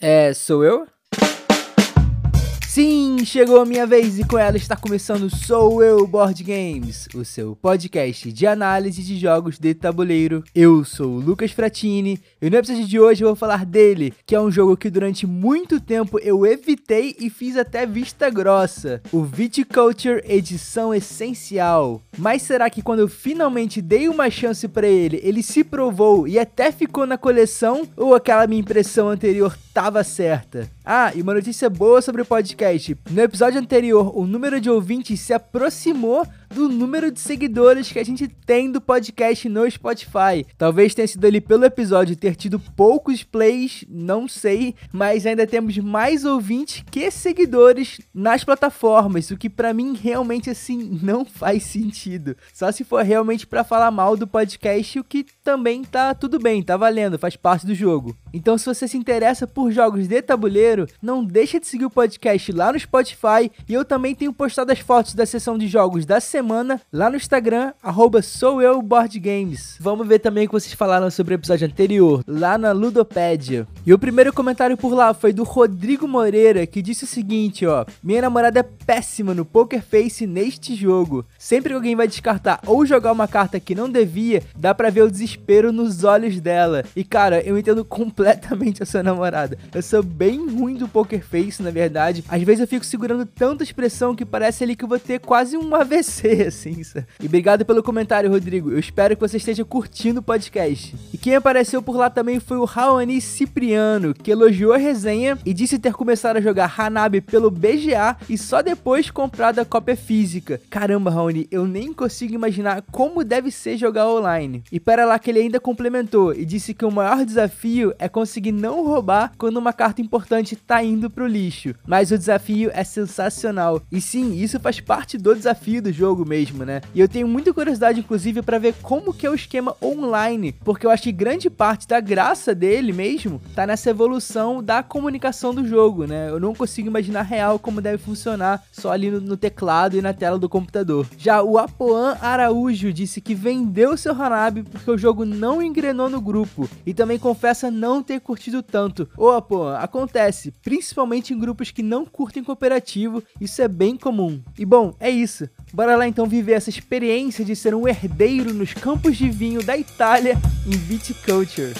É, sou eu? Sim, chegou a minha vez e com ela está começando Sou Eu Board Games, o seu podcast de análise de jogos de tabuleiro. Eu sou o Lucas Fratini e no episódio de hoje eu vou falar dele, que é um jogo que durante muito tempo eu evitei e fiz até vista grossa, o Viticulture Edição Essencial. Mas será que quando eu finalmente dei uma chance para ele, ele se provou e até ficou na coleção ou aquela minha impressão anterior estava certa? Ah, e uma notícia boa sobre o podcast. No episódio anterior, o número de ouvintes se aproximou do número de seguidores que a gente tem do podcast no Spotify. Talvez tenha sido ali pelo episódio ter tido poucos plays, não sei, mas ainda temos mais ouvintes que seguidores nas plataformas, o que para mim realmente assim não faz sentido. Só se for realmente para falar mal do podcast, o que também tá tudo bem, tá valendo, faz parte do jogo. Então se você se interessa por jogos de tabuleiro, não deixa de seguir o podcast lá no Spotify e eu também tenho postado as fotos da sessão de jogos da semana lá no Instagram, arroba. Vamos ver também o que vocês falaram sobre o episódio anterior, lá na Ludopédia. E o primeiro comentário por lá foi do Rodrigo Moreira, que disse o seguinte, ó. Minha namorada é péssima no Poker Face neste jogo. Sempre que alguém vai descartar ou jogar uma carta que não devia, dá pra ver o desespero nos olhos dela. E cara, eu entendo completamente a sua namorada. Eu sou bem ruim do Poker Face, na verdade. Às vezes eu fico segurando tanta expressão que parece ali que eu vou ter quase um AVC, assim. Sabe? E obrigado pelo comentário, Rodrigo. Eu espero que você esteja curtindo o podcast. E quem apareceu por lá também foi o Raoni Cipriano, que elogiou a resenha e disse ter começado a jogar Hanabi pelo BGA e só depois comprado a cópia física. Caramba, Raoni, eu nem consigo imaginar como deve ser jogar online. E para lá que ele ainda complementou e disse que o maior desafio é conseguir não roubar quando uma carta importante tá indo pro lixo. Mas o desafio é sensacional. E sim, isso faz parte do desafio do jogo mesmo, né? E eu tenho muita curiosidade, inclusive, para ver como que é o esquema online, porque eu acho que grande parte da graça dele mesmo tá nessa evolução da comunicação do jogo, né? Eu não consigo imaginar real como deve funcionar só ali no, no teclado e na tela do computador. Já o Apoan Araújo disse que vendeu seu Hanabi porque o jogo não engrenou no grupo e também confessa não ter curtido tanto. Ô Apoan, acontece, principalmente em grupos que não curtem cooperativo, isso é bem comum. E bom, é isso. Bora lá então viver essa experiência de ser um herdeiro nos campos de vinho da Itália em Viticulture.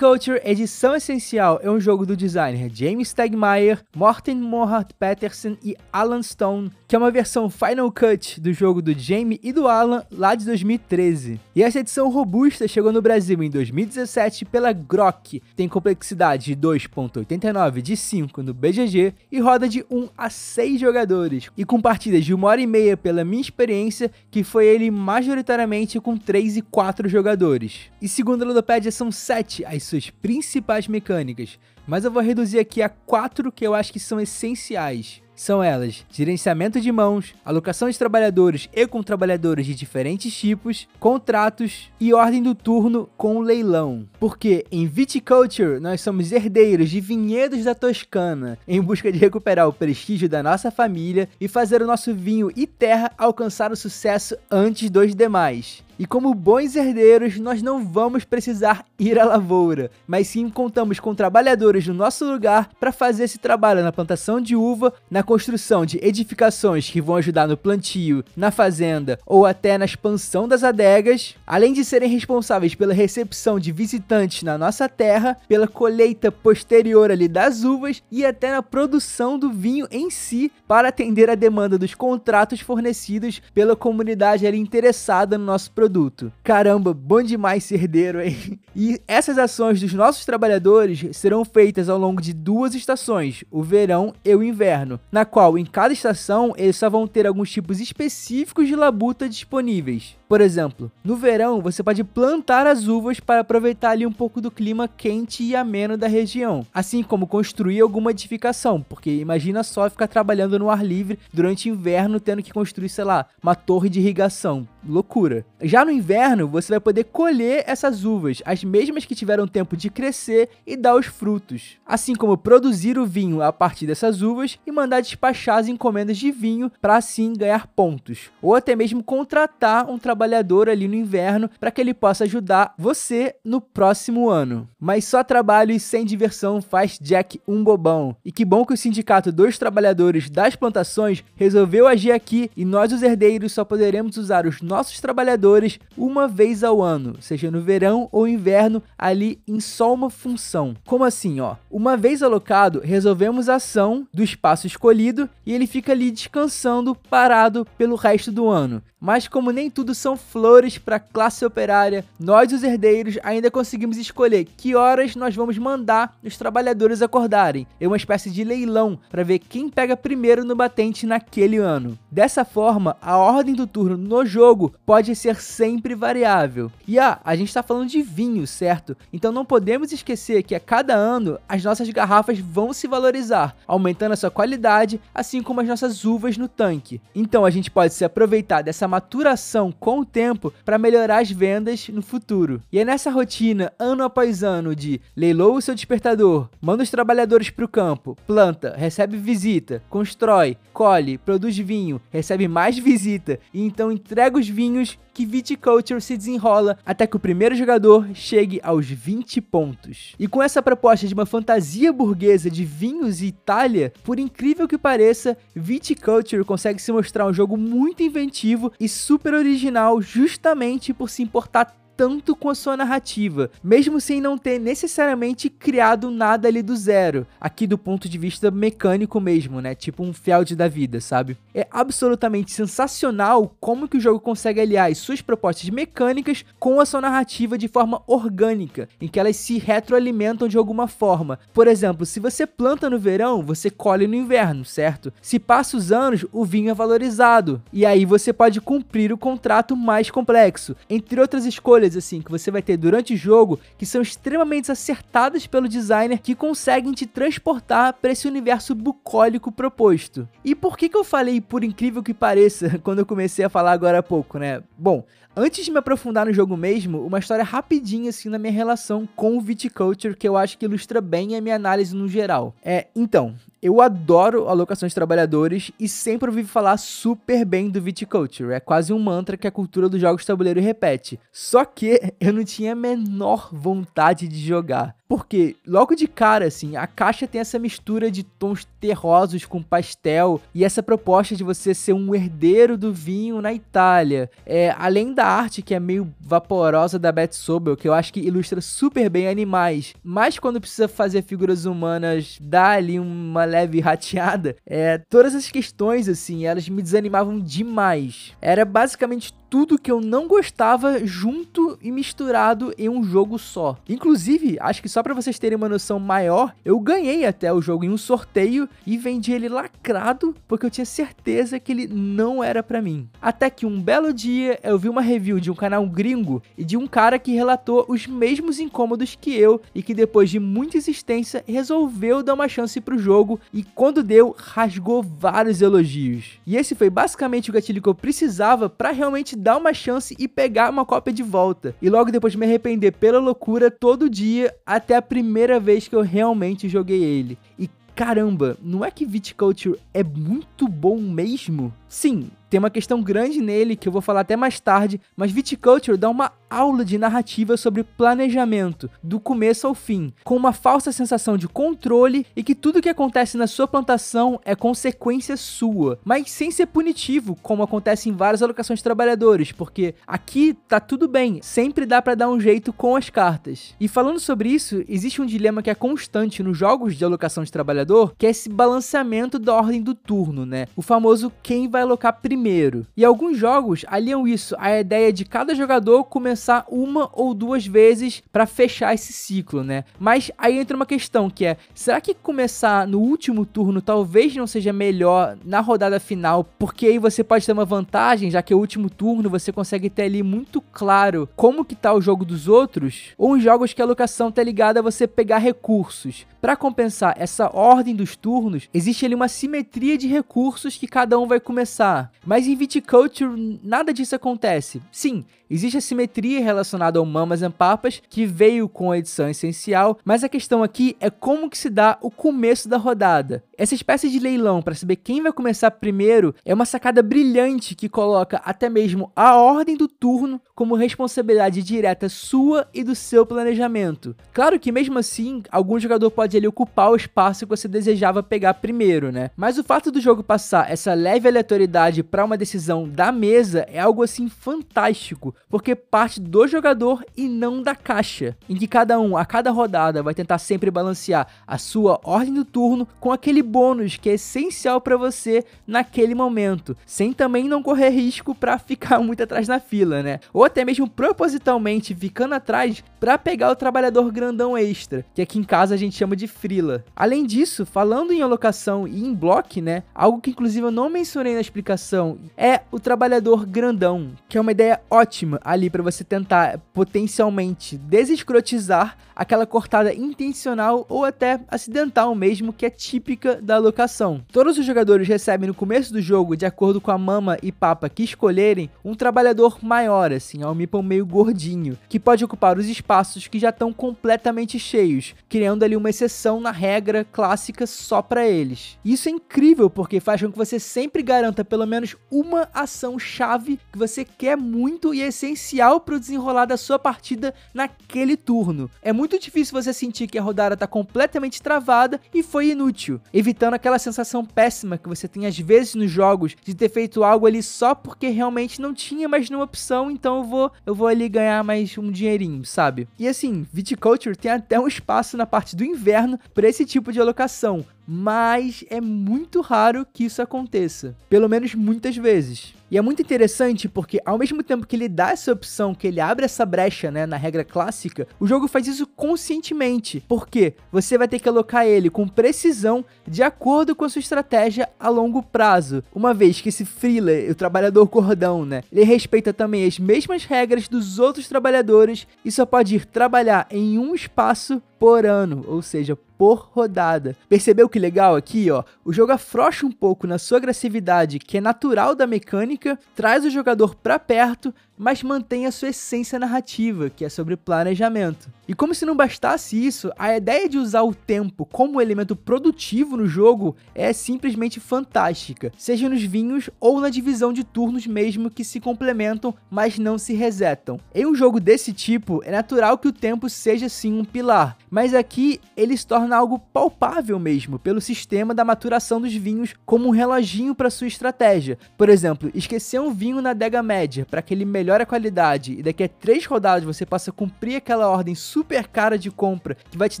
Viticulture Edição Essencial é um jogo do designer James Stegmaier, Morten Mohart Patterson e Alan Stone, que é uma versão Final Cut do jogo do Jamie e do Alan lá de 2013. E essa edição robusta chegou no Brasil em 2017 pela Grok, tem complexidade de 2.89 de 5 no BGG e roda de 1 a 6 jogadores, e com partidas de 1 hora e meia pela minha experiência, que foi ele majoritariamente com 3 e 4 jogadores. E segundo a Ludopedia são 7 as suas principais mecânicas, mas eu vou reduzir aqui a quatro que eu acho que são essenciais. São elas: gerenciamento de mãos, alocação de trabalhadores e com trabalhadores de diferentes tipos, contratos e ordem do turno com leilão. Porque em Viticulture nós somos herdeiros de vinhedos da Toscana, em busca de recuperar o prestígio da nossa família e fazer o nosso vinho e terra alcançar o sucesso antes dos demais. E como bons herdeiros, nós não vamos precisar ir à lavoura, mas sim contamos com trabalhadores no nosso lugar para fazer esse trabalho na plantação de uva, na construção de edificações que vão ajudar no plantio, na fazenda ou até na expansão das adegas, além de serem responsáveis pela recepção de visitantes na nossa terra, pela colheita posterior ali das uvas e até na produção do vinho em si para atender a demanda dos contratos fornecidos pela comunidade ali interessada no nosso produto produto. Caramba, bom demais ser herdeiro, hein? E essas ações dos nossos trabalhadores serão feitas ao longo de duas estações, o verão e o inverno, na qual em cada estação eles só vão ter alguns tipos específicos de labuta disponíveis. Por exemplo, no verão você pode plantar as uvas para aproveitar ali um pouco do clima quente e ameno da região, assim como construir alguma edificação, porque imagina só ficar trabalhando no ar livre durante o inverno tendo que construir, sei lá, uma torre de irrigação. Loucura. Já no inverno, você vai poder colher essas uvas, as mesmas que tiveram tempo de crescer e dar os frutos, assim como produzir o vinho a partir dessas uvas e mandar despachar as encomendas de vinho para assim ganhar pontos, ou até mesmo contratar um trabalhador ali no inverno para que ele possa ajudar você no próximo ano. Mas só trabalho e sem diversão faz Jack um bobão. E que bom que o sindicato dos trabalhadores das plantações resolveu agir aqui e nós os herdeiros só poderemos usar os nossos trabalhadores uma vez ao ano, seja no verão ou inverno, ali em só uma função. Como assim, ó? Uma vez alocado, resolvemos a ação do espaço escolhido e ele fica ali descansando, parado pelo resto do ano. Mas como nem tudo são flores para a classe operária, nós os herdeiros ainda conseguimos escolher que horas nós vamos mandar os trabalhadores acordarem. É uma espécie de leilão para ver quem pega primeiro no batente naquele ano. Dessa forma, a ordem do turno no jogo pode ser sempre variável. E ah, a gente está falando de vinho, certo? Então não podemos esquecer que a cada ano as nossas garrafas vão se valorizar, aumentando a sua qualidade, assim como as nossas uvas no tanque. Então a gente pode se aproveitar dessa maturação com o tempo para melhorar as vendas no futuro. E é nessa rotina, ano após ano, de leiloa o seu despertador, manda os trabalhadores para o campo, planta, recebe visita, constrói, colhe, produz vinho, recebe mais visita e então entrega os vinhos que Viticulture se desenrola até que o primeiro jogador chegue aos 20 pontos. E com essa proposta de uma fantasia burguesa de vinhos e Itália, por incrível que pareça, Viticulture consegue se mostrar um jogo muito inventivo e super original justamente por se importar tanto com a sua narrativa, mesmo sem não ter necessariamente criado nada ali do zero, aqui do ponto de vista mecânico mesmo, né? Tipo um Feld da vida, sabe? É absolutamente sensacional como que o jogo consegue aliar as suas propostas mecânicas com a sua narrativa de forma orgânica, em que elas se retroalimentam de alguma forma. Por exemplo, se você planta no verão, você colhe no inverno, certo? Se passa os anos, o vinho é valorizado, e aí você pode cumprir o contrato mais complexo. Entre outras escolhas assim que você vai ter durante o jogo que são extremamente acertadas pelo designer que conseguem te transportar para esse universo bucólico proposto. E por que que eu falei por incrível que pareça quando eu comecei a falar agora há pouco, né? Bom, Antes de me aprofundar no jogo mesmo, uma história rapidinha assim na minha relação com o Viticulture que eu acho que ilustra bem a minha análise no geral. É, então, eu adoro alocações de trabalhadores e sempre ouvi falar super bem do Viticulture. É quase um mantra que a cultura dos jogos tabuleiro repete. Só que eu não tinha a menor vontade de jogar. Porque logo de cara, assim, a caixa tem essa mistura de tons terrosos com pastel e essa proposta de você ser um herdeiro do vinho na Itália. É, além da arte que é meio vaporosa da Beth Sobel, que eu acho que ilustra super bem animais, mas quando precisa fazer figuras humanas, dá ali uma leve rateada. É, todas essas questões, assim, elas me desanimavam demais. Era basicamente tudo que eu não gostava junto e misturado em um jogo só. Inclusive, acho que só para vocês terem uma noção maior, eu ganhei até o jogo em um sorteio e vendi ele lacrado porque eu tinha certeza que ele não era para mim. Até que um belo dia eu vi uma review de um canal gringo e de um cara que relatou os mesmos incômodos que eu e que depois de muita insistência resolveu dar uma chance pro jogo e quando deu rasgou vários elogios. E esse foi basicamente o gatilho que eu precisava para realmente dar uma chance e pegar uma cópia de volta. E logo depois de me arrepender pela loucura todo dia até a primeira vez que eu realmente joguei ele. E caramba, não é que Viticulture é muito bom mesmo? Sim, tem uma questão grande nele que eu vou falar até mais tarde, mas Viticulture dá uma aula de narrativa sobre planejamento, do começo ao fim, com uma falsa sensação de controle e que tudo que acontece na sua plantação é consequência sua, mas sem ser punitivo, como acontece em várias alocações de trabalhadores, porque aqui tá tudo bem, sempre dá para dar um jeito com as cartas. E falando sobre isso, existe um dilema que é constante nos jogos de alocação de trabalhador, que é esse balanceamento da ordem do turno, né? O famoso quem vai alocar primeiro. E alguns jogos aliam isso à ideia de cada jogador começar recompensar uma ou duas vezes para fechar esse ciclo, né? Mas aí entra uma questão que é, será que começar no último turno talvez não seja melhor na rodada final, porque aí você pode ter uma vantagem, já que o último turno você consegue ter ali muito claro como que tá o jogo dos outros, ou em jogos que a locação tá ligada a você pegar recursos. Para compensar essa ordem dos turnos, existe ali uma simetria de recursos que cada um vai começar. Mas em Viticulture nada disso acontece. Sim, existe a simetria relacionada ao Mamas and Papas que veio com a edição essencial, mas a questão aqui é como que se dá o começo da rodada. Essa espécie de leilão para saber quem vai começar primeiro é uma sacada brilhante que coloca até mesmo a ordem do turno como responsabilidade direta sua e do seu planejamento. Claro que mesmo assim, algum jogador pode ali ocupar o espaço que você desejava pegar primeiro, né? Mas o fato do jogo passar essa leve aleatoriedade para uma decisão da mesa é algo assim fantástico, porque parte do jogador e não da caixa, em que cada um a cada rodada vai tentar sempre balancear a sua ordem do turno com aquele bônus que é essencial para você naquele momento, sem também não correr risco para ficar muito atrás na fila, né? Ou até mesmo propositalmente ficando atrás para pegar o trabalhador grandão extra, que aqui em casa a gente chama de frila. Além disso, falando em alocação e em bloco, né, algo que inclusive eu não mencionei na explicação é o trabalhador grandão, que é uma ideia ótima ali para você tentar potencialmente desescrotizar aquela cortada intencional ou até acidental mesmo que é típica da alocação. Todos os jogadores recebem no começo do jogo, de acordo com a mama e papa que escolherem, um trabalhador maior, assim, um meeple meio gordinho, que pode ocupar os espaços que já estão completamente cheios, criando ali uma exceção na regra clássica só para eles. Isso é incrível porque faz com que você sempre garanta pelo menos uma ação chave que você quer muito e é essencial para o desenrolar da sua partida naquele turno. É muito difícil você sentir que a rodada está completamente travada e foi inútil, evitando aquela sensação péssima que você tem às vezes nos jogos de ter feito algo ali só porque realmente não tinha mais nenhuma opção, então eu vou eu vou ali ganhar mais um dinheirinho, sabe? E assim, Viticulture tem até um espaço na parte do inverno para esse tipo de alocação, mas é muito raro que isso aconteça, pelo menos muitas vezes. E é muito interessante porque ao mesmo tempo que ele dá essa opção, que ele abre essa brecha, né, na regra clássica, o jogo faz isso conscientemente, porque você vai ter que alocar ele com precisão de acordo com a sua estratégia a longo prazo, uma vez que esse freeler, o trabalhador cordão, né, ele respeita também as mesmas regras dos outros trabalhadores e só pode ir trabalhar em um espaço por ano, ou seja, por rodada. Percebeu que legal aqui, ó? O jogo afrouxa um pouco na sua agressividade, que é natural da mecânica, traz o jogador para perto, mas mantém a sua essência narrativa, que é sobre planejamento. E como se não bastasse isso, a ideia de usar o tempo como elemento produtivo no jogo é simplesmente fantástica, seja nos vinhos ou na divisão de turnos mesmo que se complementam, mas não se resetam. Em um jogo desse tipo, é natural que o tempo seja sim um pilar, mas aqui ele se torna algo palpável mesmo, pelo sistema da maturação dos vinhos como um reloginho para sua estratégia. Por exemplo, esquecer um vinho na adega média para que ele melhor melhora a qualidade e daqui a três rodadas você passa a cumprir aquela ordem super cara de compra que vai te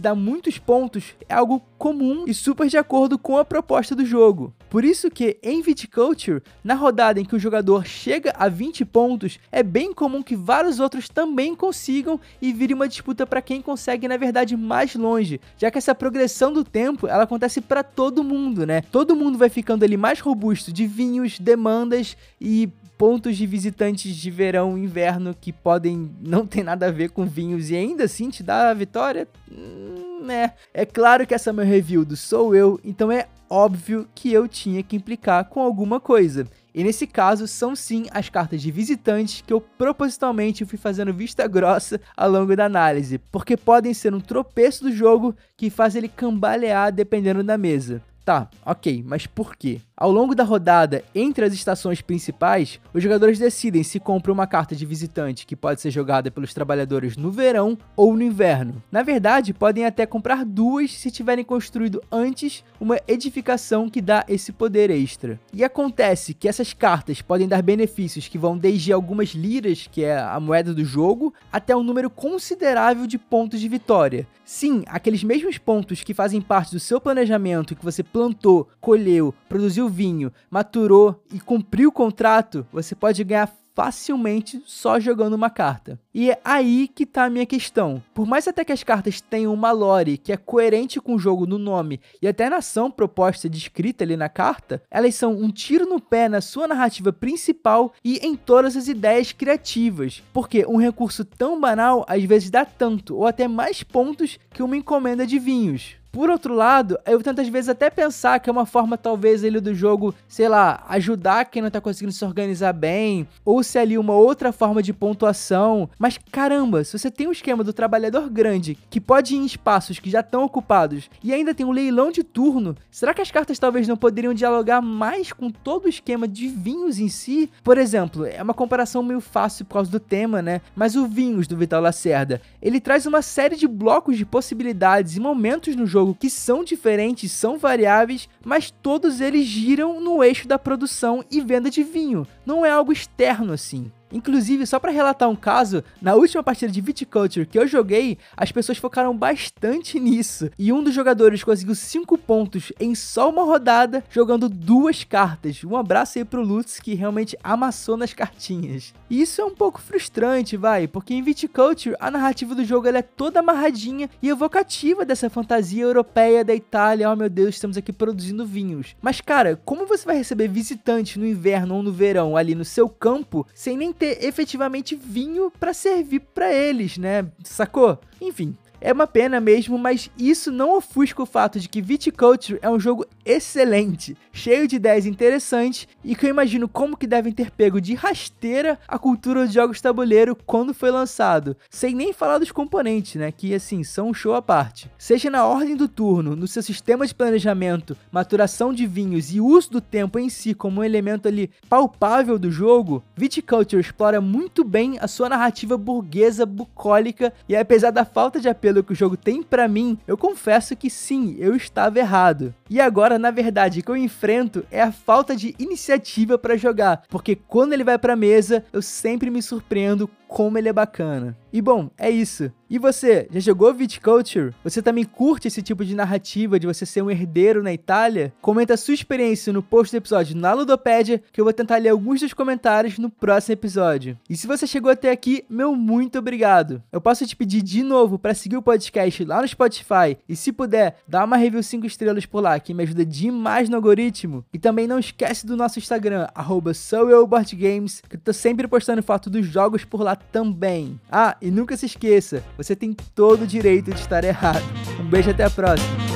dar muitos pontos, é algo comum e super de acordo com a proposta do jogo. Por isso que em Viticulture, na rodada em que o jogador chega a 20 pontos, é bem comum que vários outros também consigam e vire uma disputa para quem consegue na verdade mais longe, já que essa progressão do tempo, ela acontece para todo mundo, né? Todo mundo vai ficando ali mais robusto de vinhos, demandas e pontos de visitantes de verão e inverno que podem não ter nada a ver com vinhos e ainda assim te dar a vitória? Hum, é. É claro que essa é meu review do Sou Eu, então é óbvio que eu tinha que implicar com alguma coisa. E nesse caso, são sim as cartas de visitantes que eu propositalmente fui fazendo vista grossa ao longo da análise, porque podem ser um tropeço do jogo que faz ele cambalear dependendo da mesa. Tá, ok, mas por quê? Ao longo da rodada, entre as estações principais, os jogadores decidem se compram uma carta de visitante que pode ser jogada pelos trabalhadores no verão ou no inverno. Na verdade, podem até comprar duas se tiverem construído antes uma edificação que dá esse poder extra. E acontece que essas cartas podem dar benefícios que vão desde algumas liras, que é a moeda do jogo, até um número considerável de pontos de vitória. Sim, aqueles mesmos pontos que fazem parte do seu planejamento que você plantou, colheu, produziu vinho, maturou e cumpriu o contrato, você pode ganhar facilmente só jogando uma carta. E é aí que tá a minha questão. Por mais até que as cartas tenham uma lore que é coerente com o jogo no nome e até na ação proposta descrita ali na carta, elas são um tiro no pé na sua narrativa principal e em todas as ideias criativas. Porque um recurso tão banal às vezes dá tanto ou até mais pontos que uma encomenda de vinhos. Por outro lado, eu tento às vezes até pensar que é uma forma talvez ele do jogo, sei lá, ajudar quem não tá conseguindo se organizar bem, ou se ali uma outra forma de pontuação. Mas caramba, se você tem um esquema do trabalhador grande que pode ir em espaços que já estão ocupados e ainda tem um leilão de turno, será que as cartas talvez não poderiam dialogar mais com todo o esquema de vinhos em si? Por exemplo, é uma comparação meio fácil por causa do tema, né? Mas o Vinhos do Vital Lacerda, ele traz uma série de blocos de possibilidades e momentos no jogo jogo que são diferentes, são variáveis, mas todos eles giram no eixo da produção e venda de vinho. Não é algo externo assim. Inclusive, só para relatar um caso, na última partida de Viticulture que eu joguei, as pessoas focaram bastante nisso. E um dos jogadores conseguiu 5 pontos em só uma rodada, jogando duas cartas. Um abraço aí pro Lutz, que realmente amassou nas cartinhas. E isso é um pouco frustrante, vai, porque em Viticulture a narrativa do jogo é toda amarradinha e evocativa dessa fantasia europeia da Itália. Oh meu Deus, estamos aqui produzindo vinhos. Mas cara, como você vai receber visitantes no inverno ou no verão ali no seu campo sem nem ter efetivamente vinho para servir para eles, né? Sacou? Enfim, é uma pena mesmo, mas isso não ofusca o fato de que Viticulture é um jogo excelente, cheio de ideias interessantes e que eu imagino como que devem ter pego de rasteira a cultura de jogos tabuleiro quando foi lançado, sem nem falar dos componentes, né, que assim, são um show à parte. Seja na ordem do turno, no seu sistema de planejamento, maturação de vinhos e uso do tempo em si como um elemento ali palpável do jogo, Viticulture explora muito bem a sua narrativa burguesa bucólica e apesar da falta de apelo pelo que o jogo tem para mim, eu confesso que sim, eu estava errado. E agora, na verdade, o que eu enfrento é a falta de iniciativa para jogar, porque quando ele vai para mesa, eu sempre me surpreendo como ele é bacana. E bom, é isso. E você, já jogou Viticulture? Você também curte esse tipo de narrativa de você ser um herdeiro na Itália? Comenta sua experiência no post do episódio na Ludopédia, que eu vou tentar ler alguns dos comentários no próximo episódio. E se você chegou até aqui, meu muito obrigado. Eu posso te pedir de novo para seguir o podcast lá no Spotify e se puder, dá uma review 5 estrelas por lá, que me ajuda demais no algoritmo. E também não esquece do nosso Instagram, arroba que eu tô sempre postando foto dos jogos por lá também. Ah, e nunca se esqueça, você tem todo o direito de estar errado. Um beijo até a próxima.